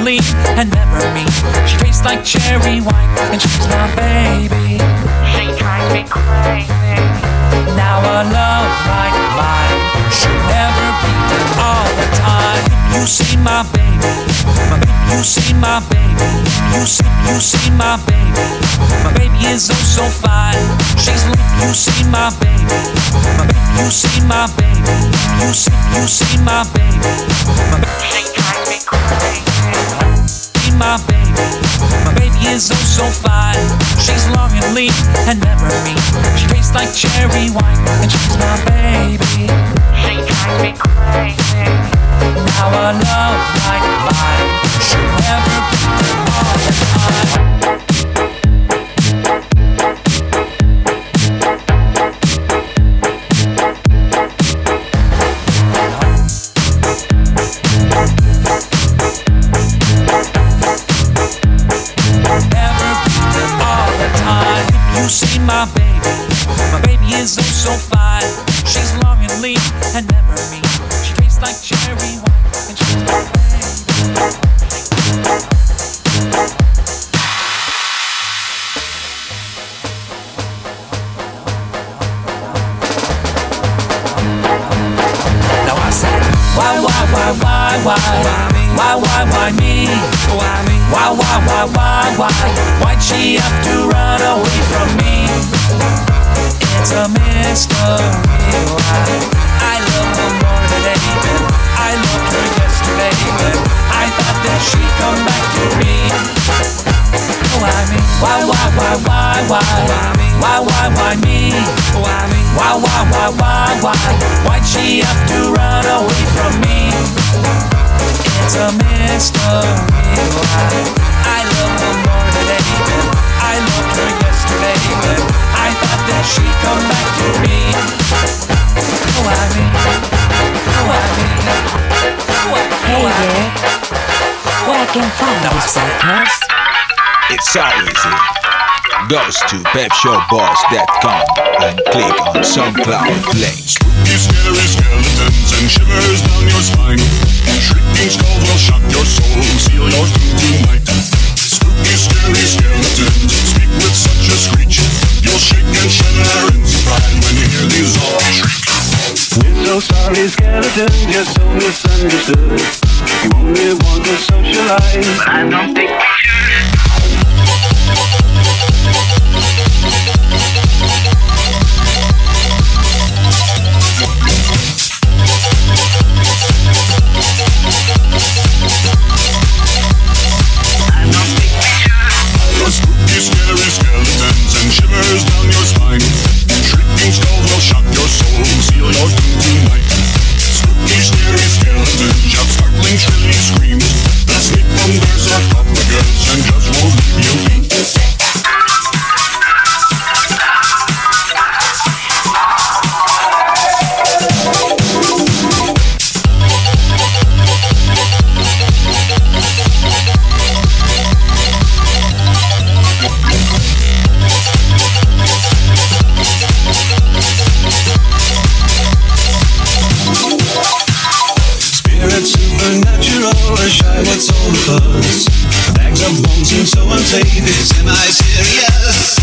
Lean and never mean. She tastes like cherry wine, and she's my baby. She drives me crazy. Now a love like mine should never be all the time. If you see my baby, my baby, you see my baby, you see, you see my baby. My baby is oh so fine. She's lit. You see my baby, my baby, you see my baby, you see, you see my baby. My baby, She drives me crazy. My baby. My baby is oh so fine. She's long and lean and never mean. She tastes like cherry wine, and she's my baby. She drives me crazy. Now a love like mine should never be Why'd have to run away from me? It's a mystery why I love her more today than I loved her yesterday. But I thought that she'd come back to me. Why me? Why me? Why, Hey why me? there. Where I can find this podcast? It's all easy. Goes to pepshowboys.com and click on SoundCloud links. Spooky, scary skeletons and shivers down your spine. Shrieking skulls will shock your soul, seal your doom tonight. Spooky, scary skeletons speak with such a screech. You'll shake and shudder in surprise when you hear these zombies shriek. We're so sorry, skeleton, you're so misunderstood. You only want to socialize, but I don't think we should. The buzz. Bags of bones seem so unsafe, it's semi-serious.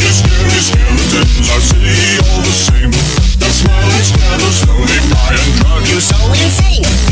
Your scary skeletons are city all the same. They'll smile stab us slowly by and drive you so insane.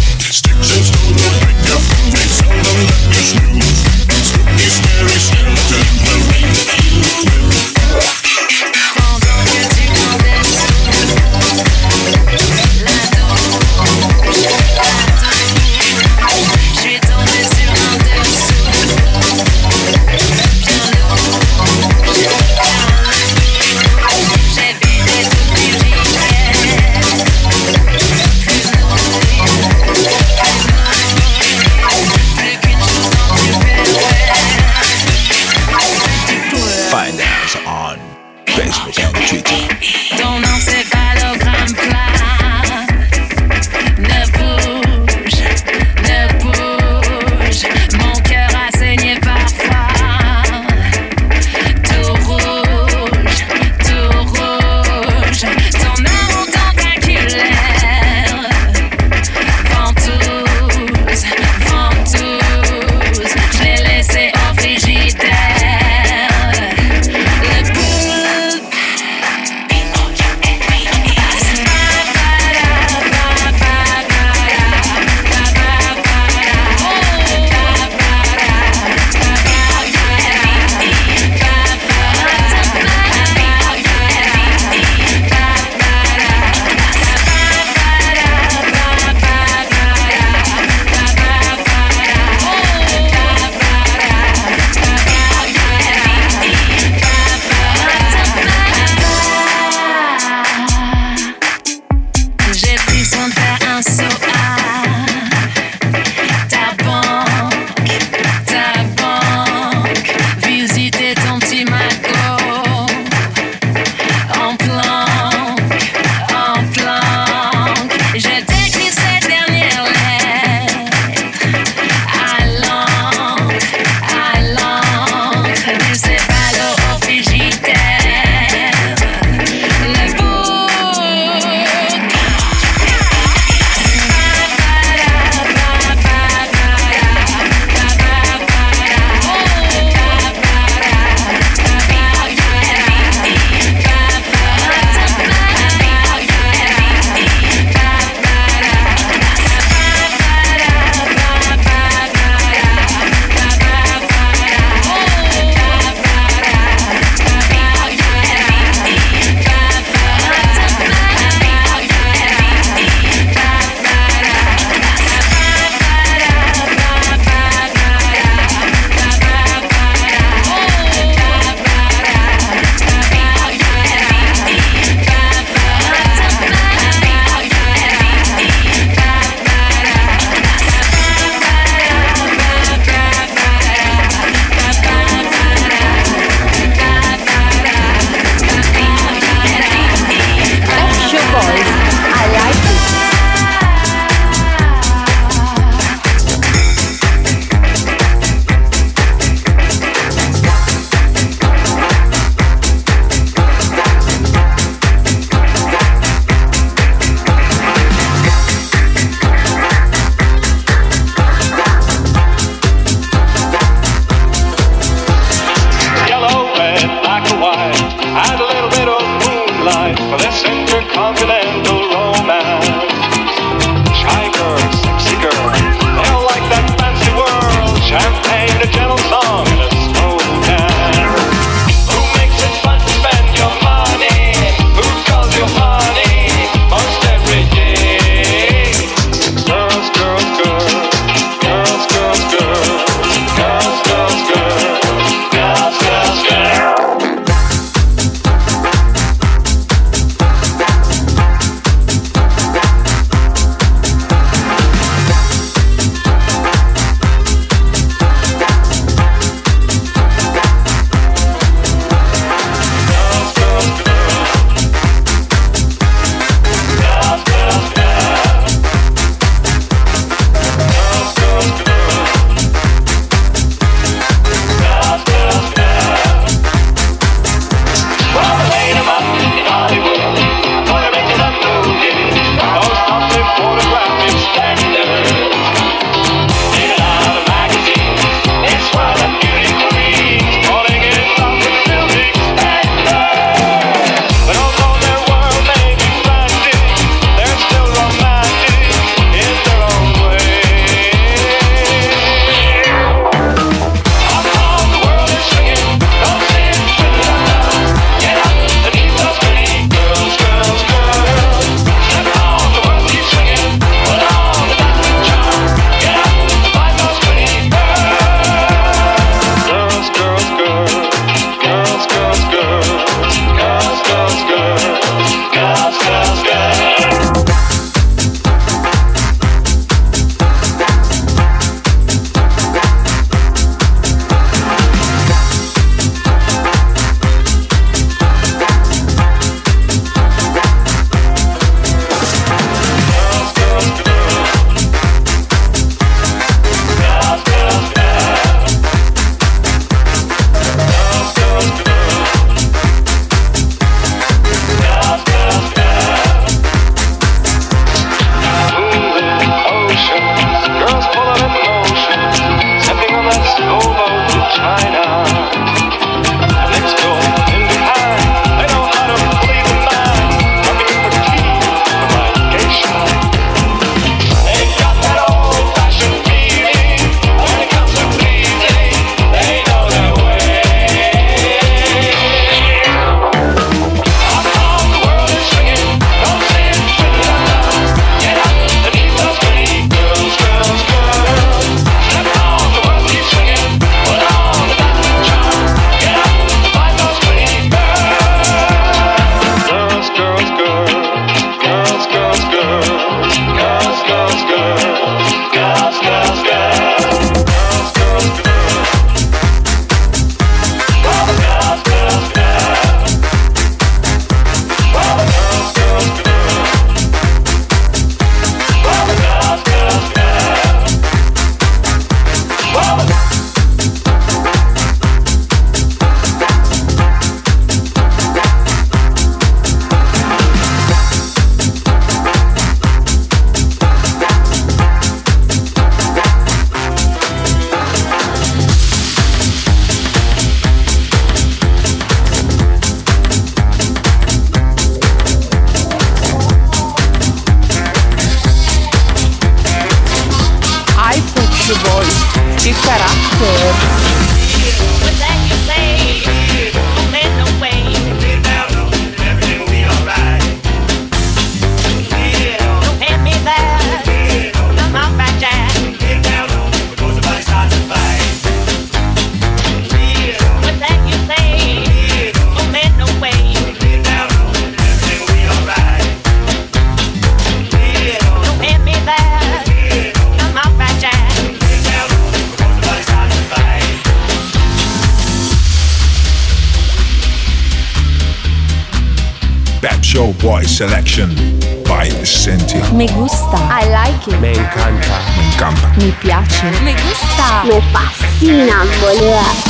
我葫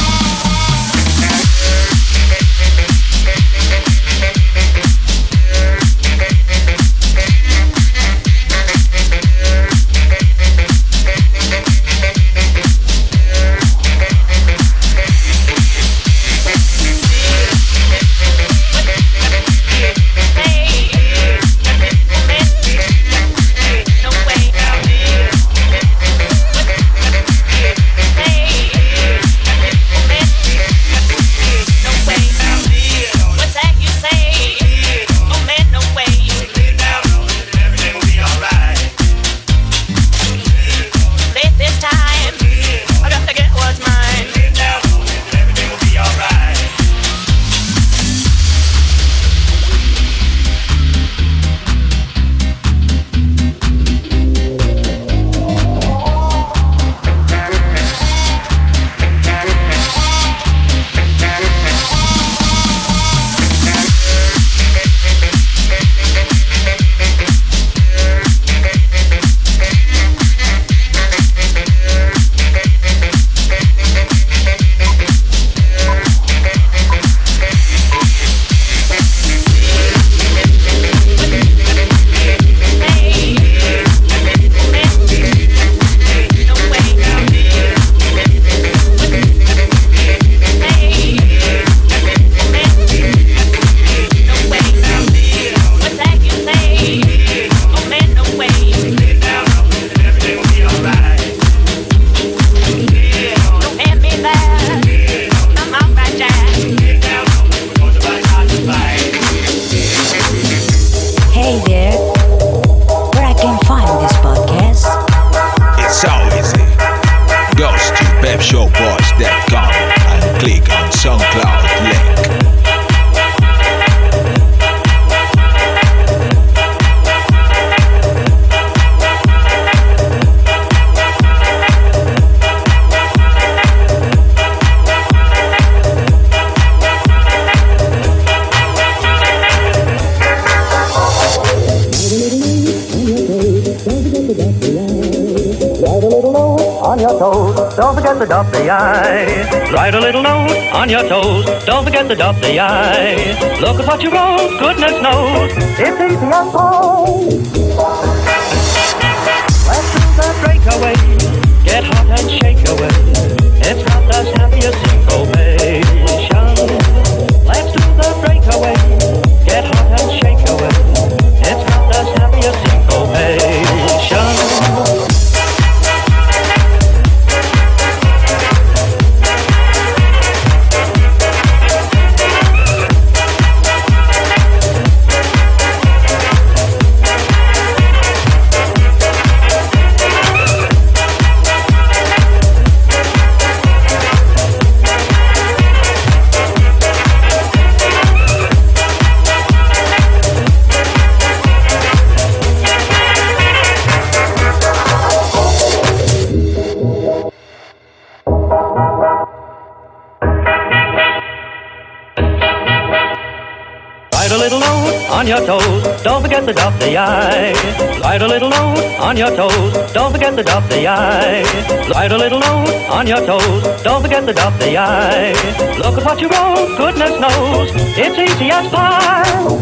on your toes. Don't forget to dot the I. Write a little note on your toes. Don't forget to dot the I. Look at what you wrote, goodness knows. It's easy as pie.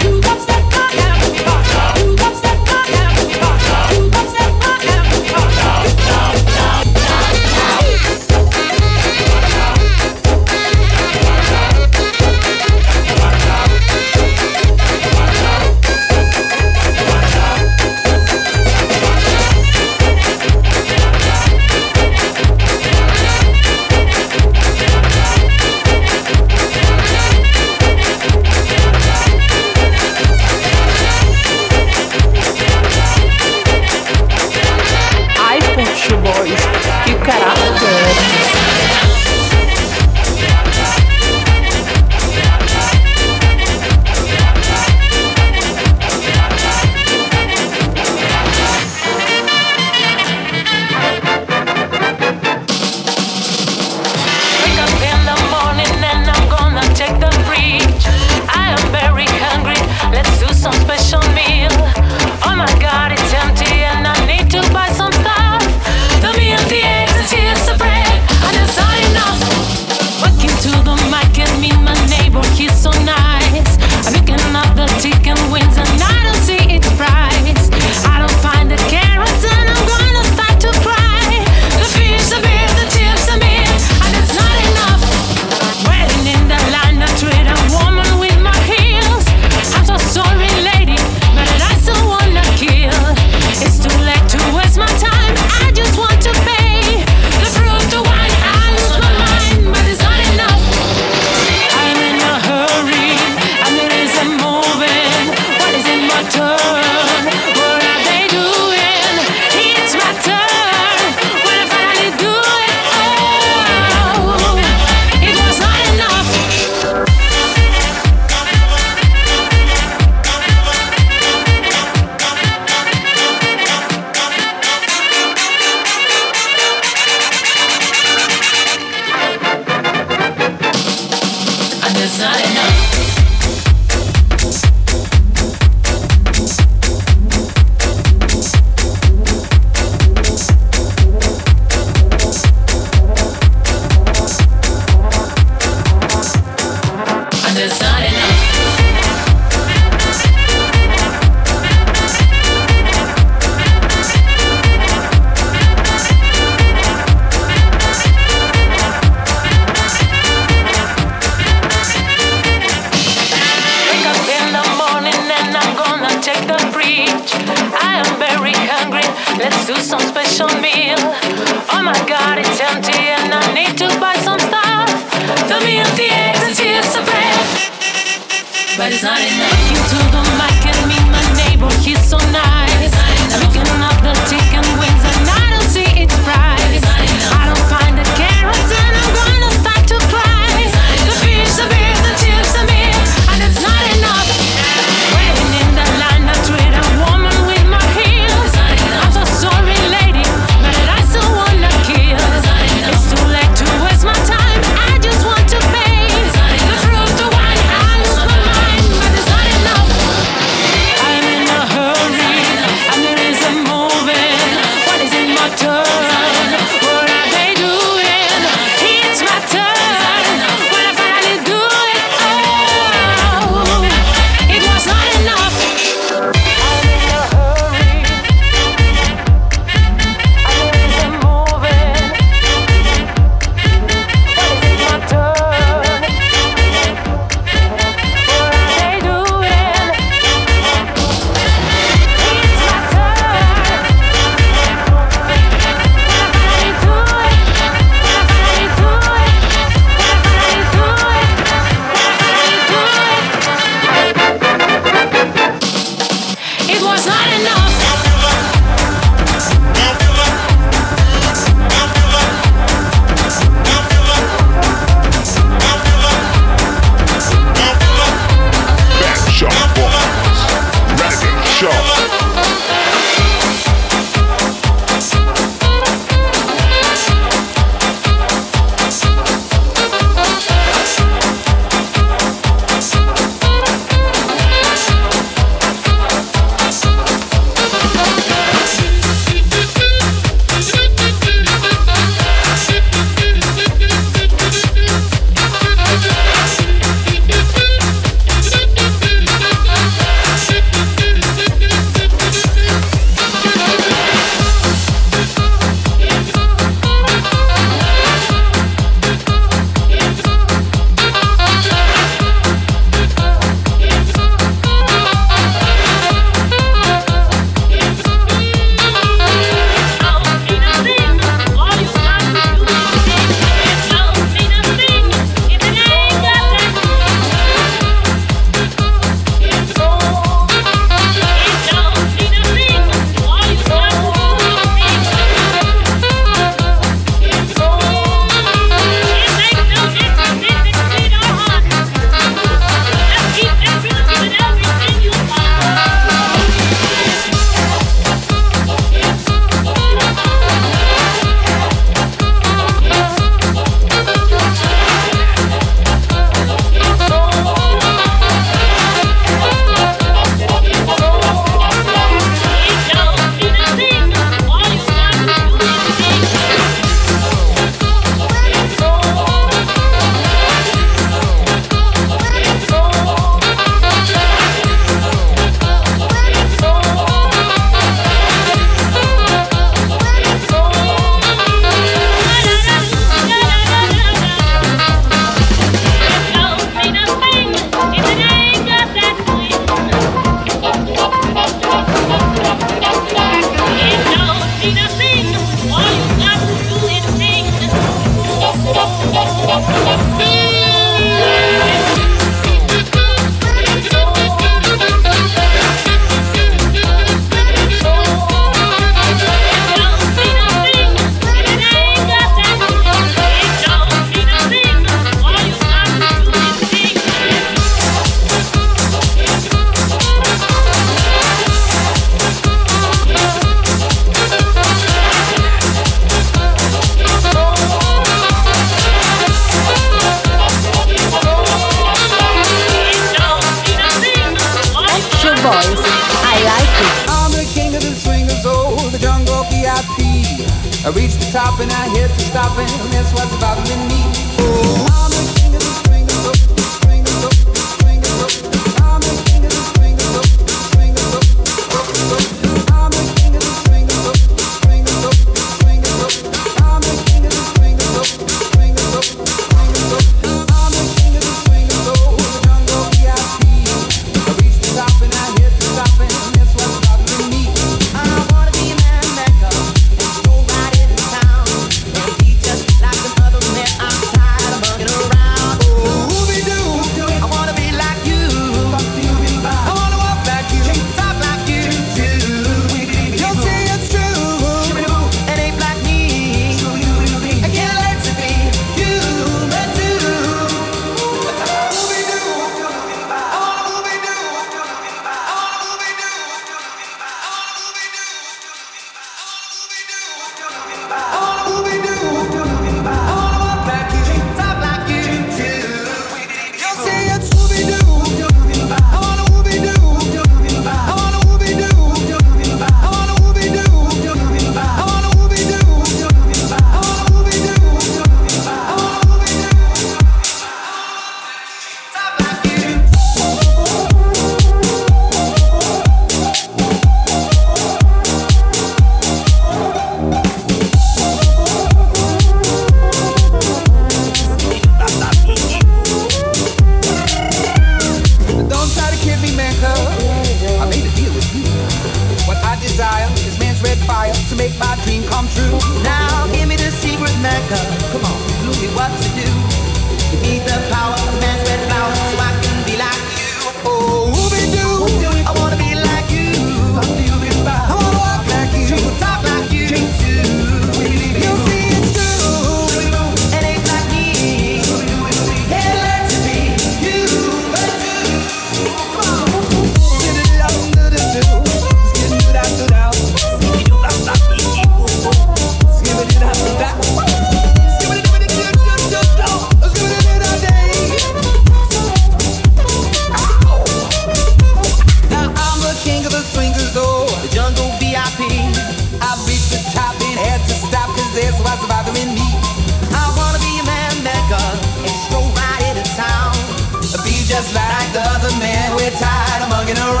Mugging around.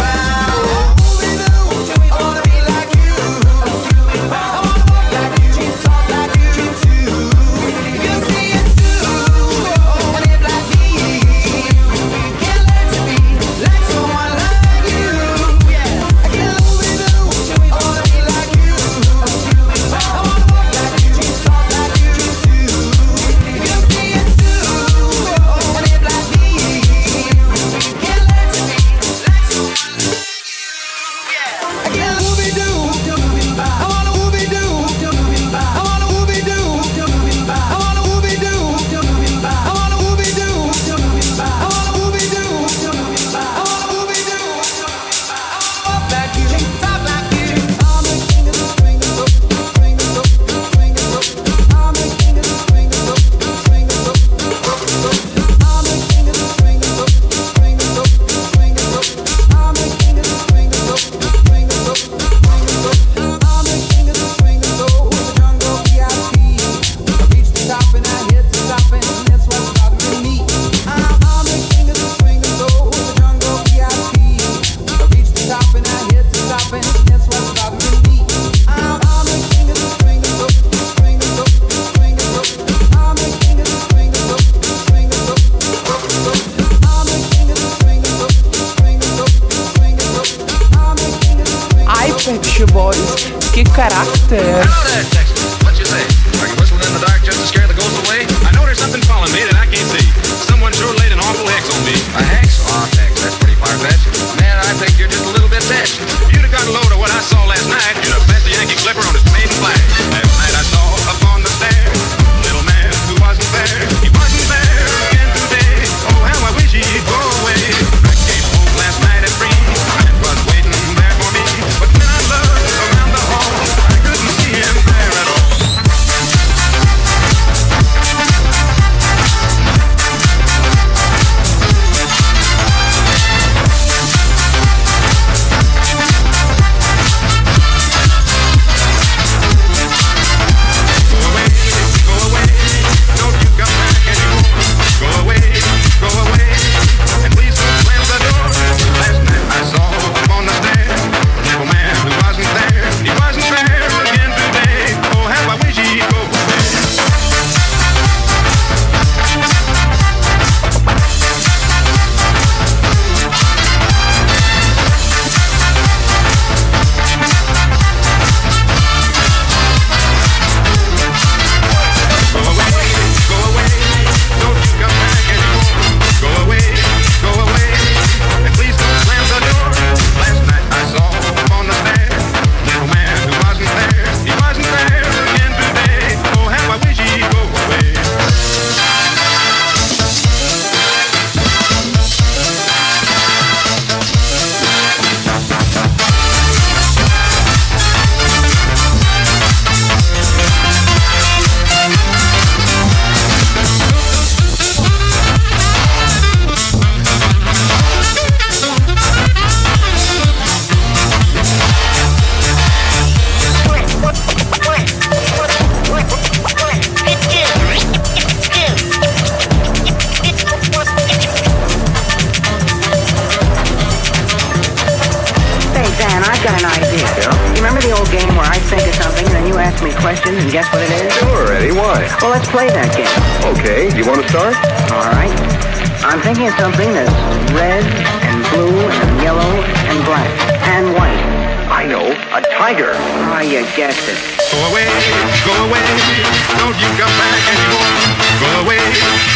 and I've got an idea, You remember the old game where I think of something and then you ask me questions and guess what it is? Sure, Eddie. Why? Well, let's play that game. Okay. Do you want to start? All right. I'm thinking of something that's red and blue and yellow and black and white. I know. A tiger. Ah, oh, you guessed it. Go away, go away. Don't you come back anymore. Go away,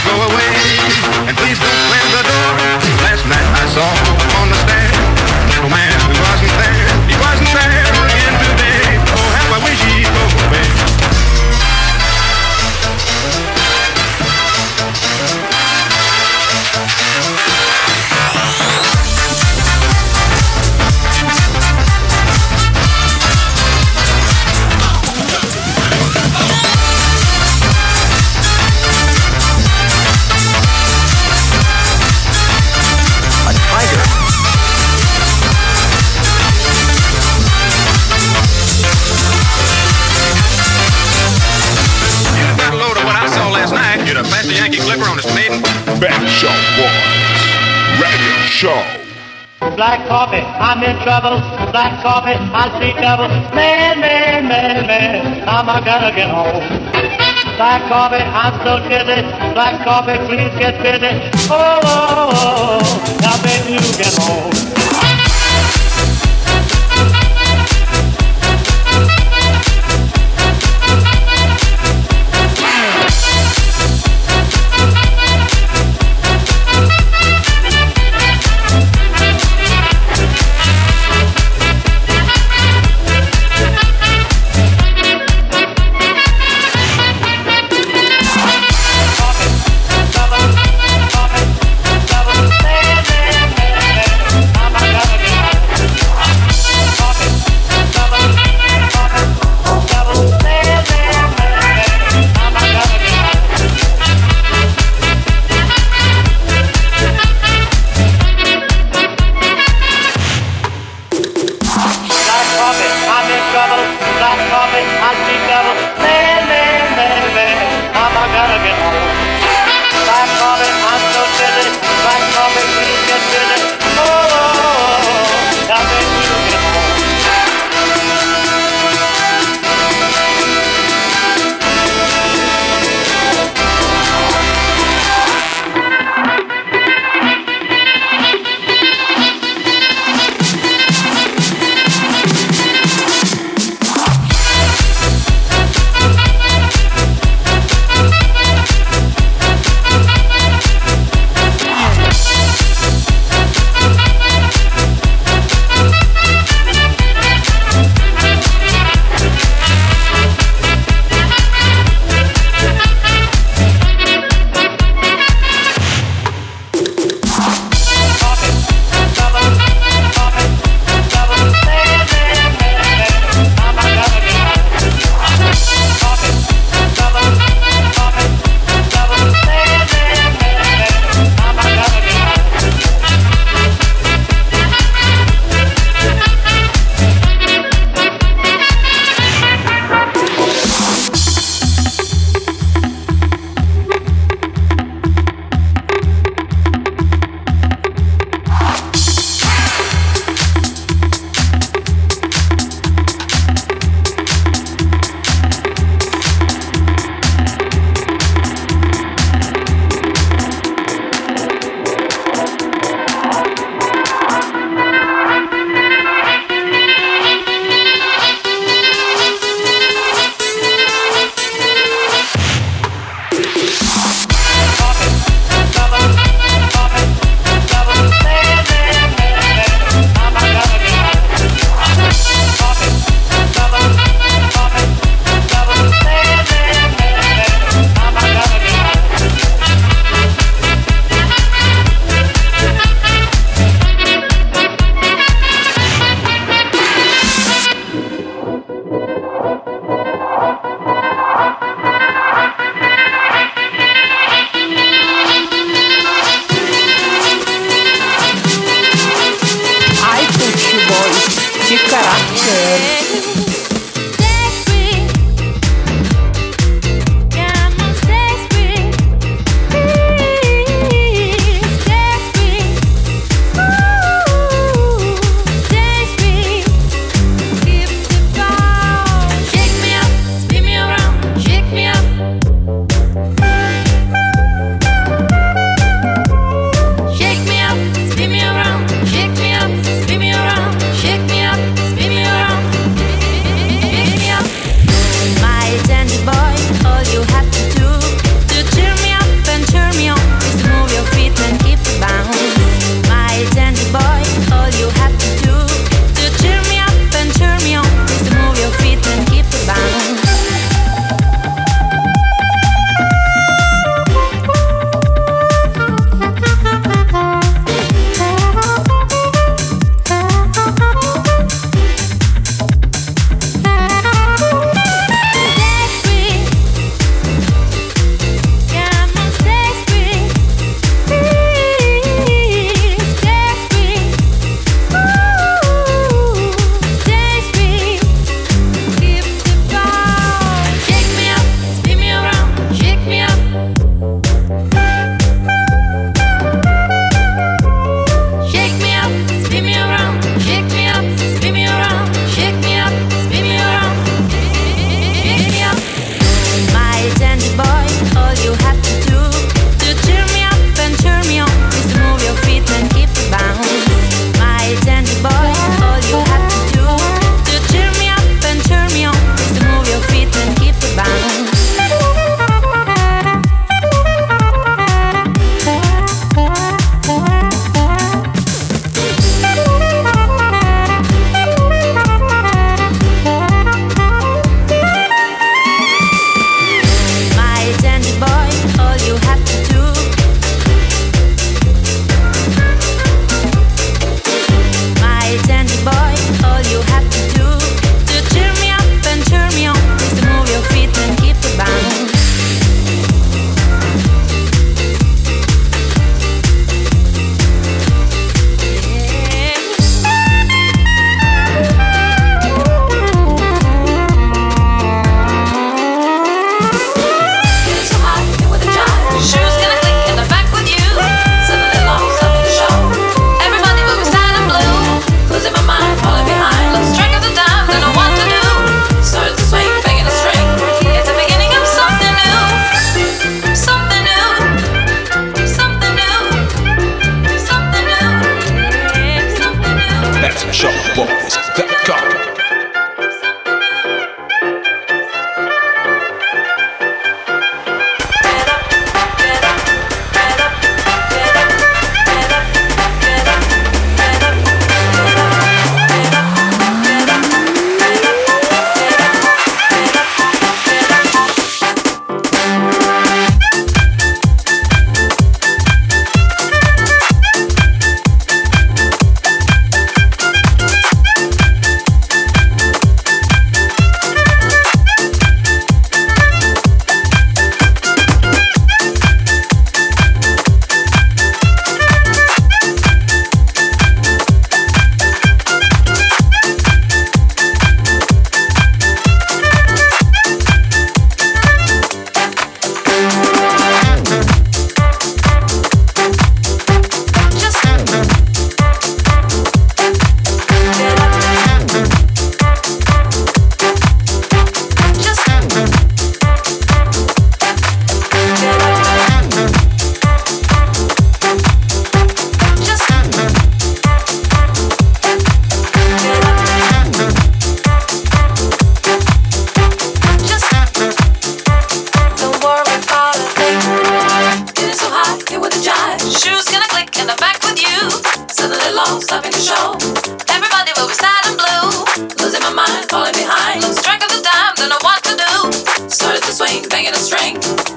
go away. And please don't slam the door. Last night I saw on the stand. Show. Black coffee, I'm in trouble. Black coffee, I see trouble. Man, man, man, man, I'm gonna get home. Black coffee, I'm so dizzy. Black coffee, please get busy. Oh, oh, oh, oh. now baby, you get home.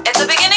It's the beginning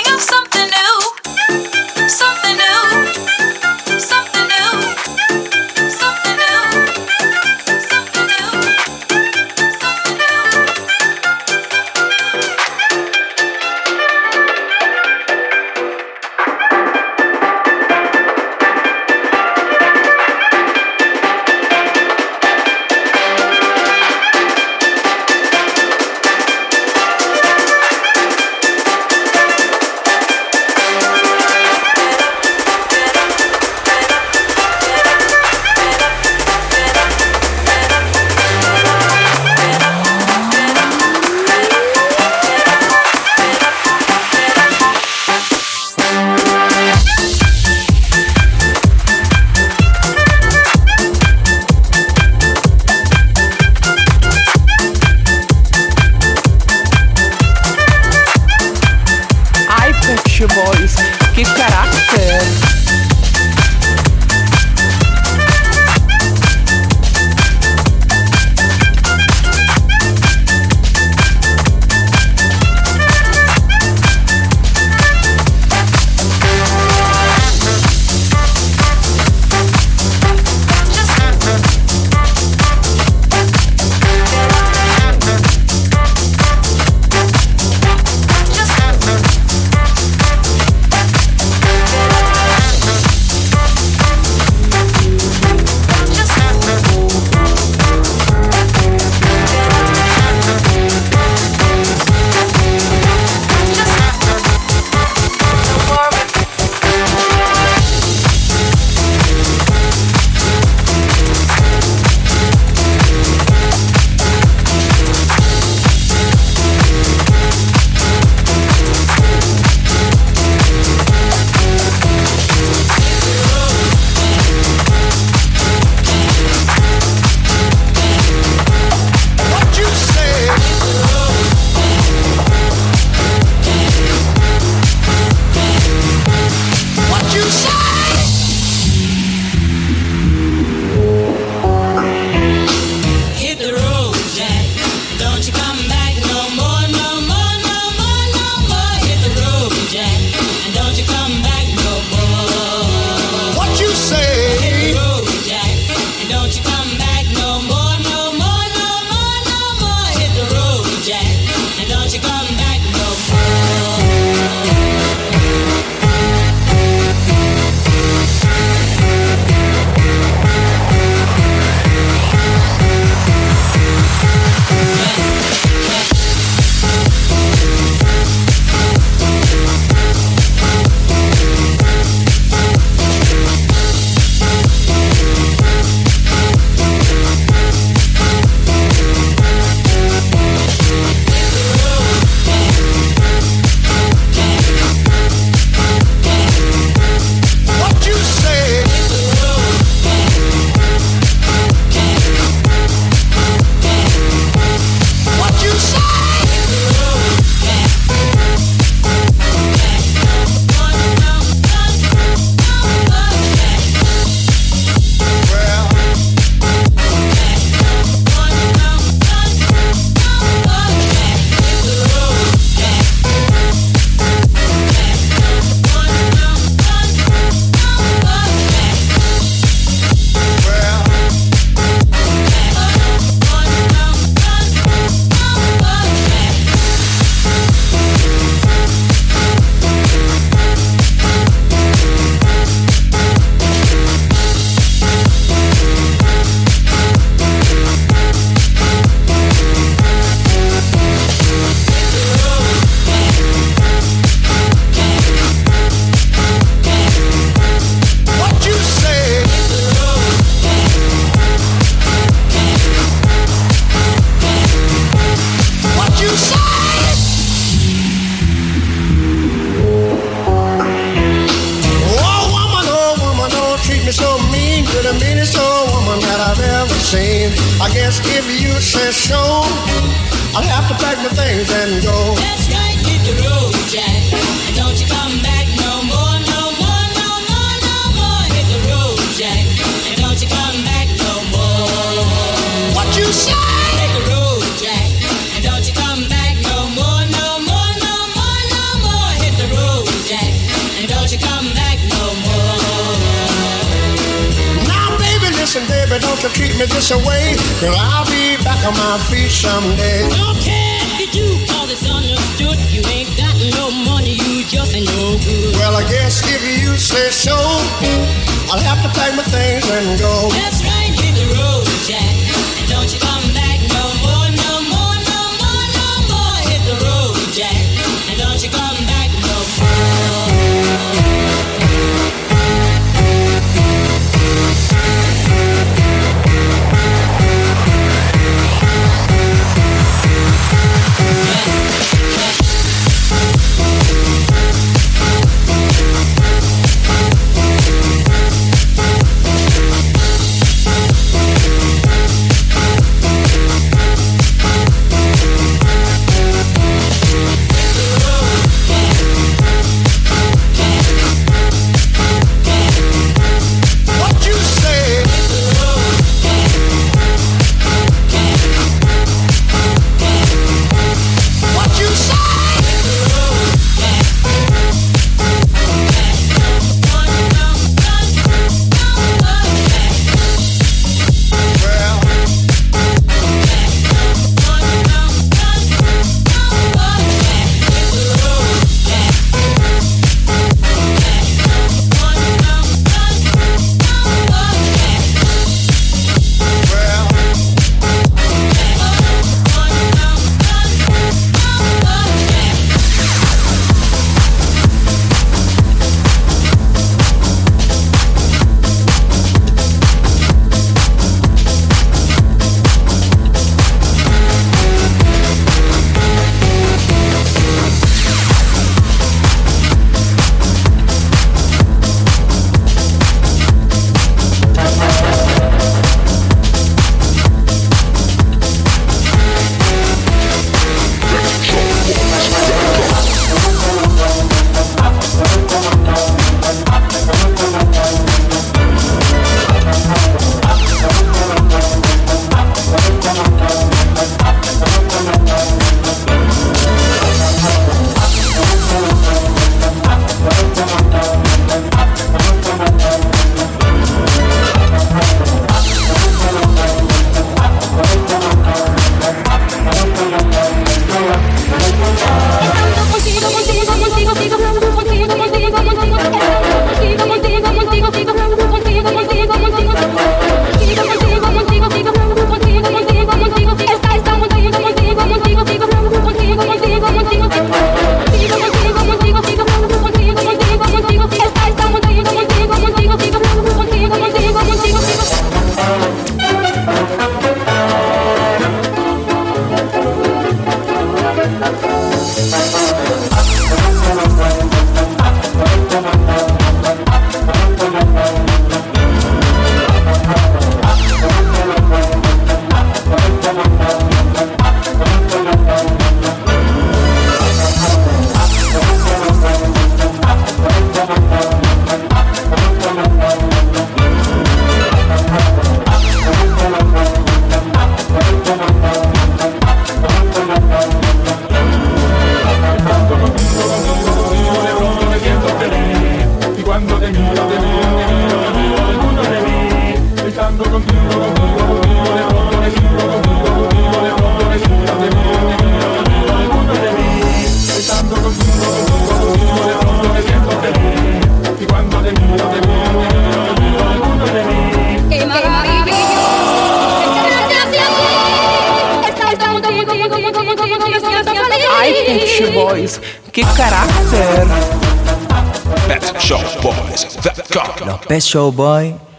Pet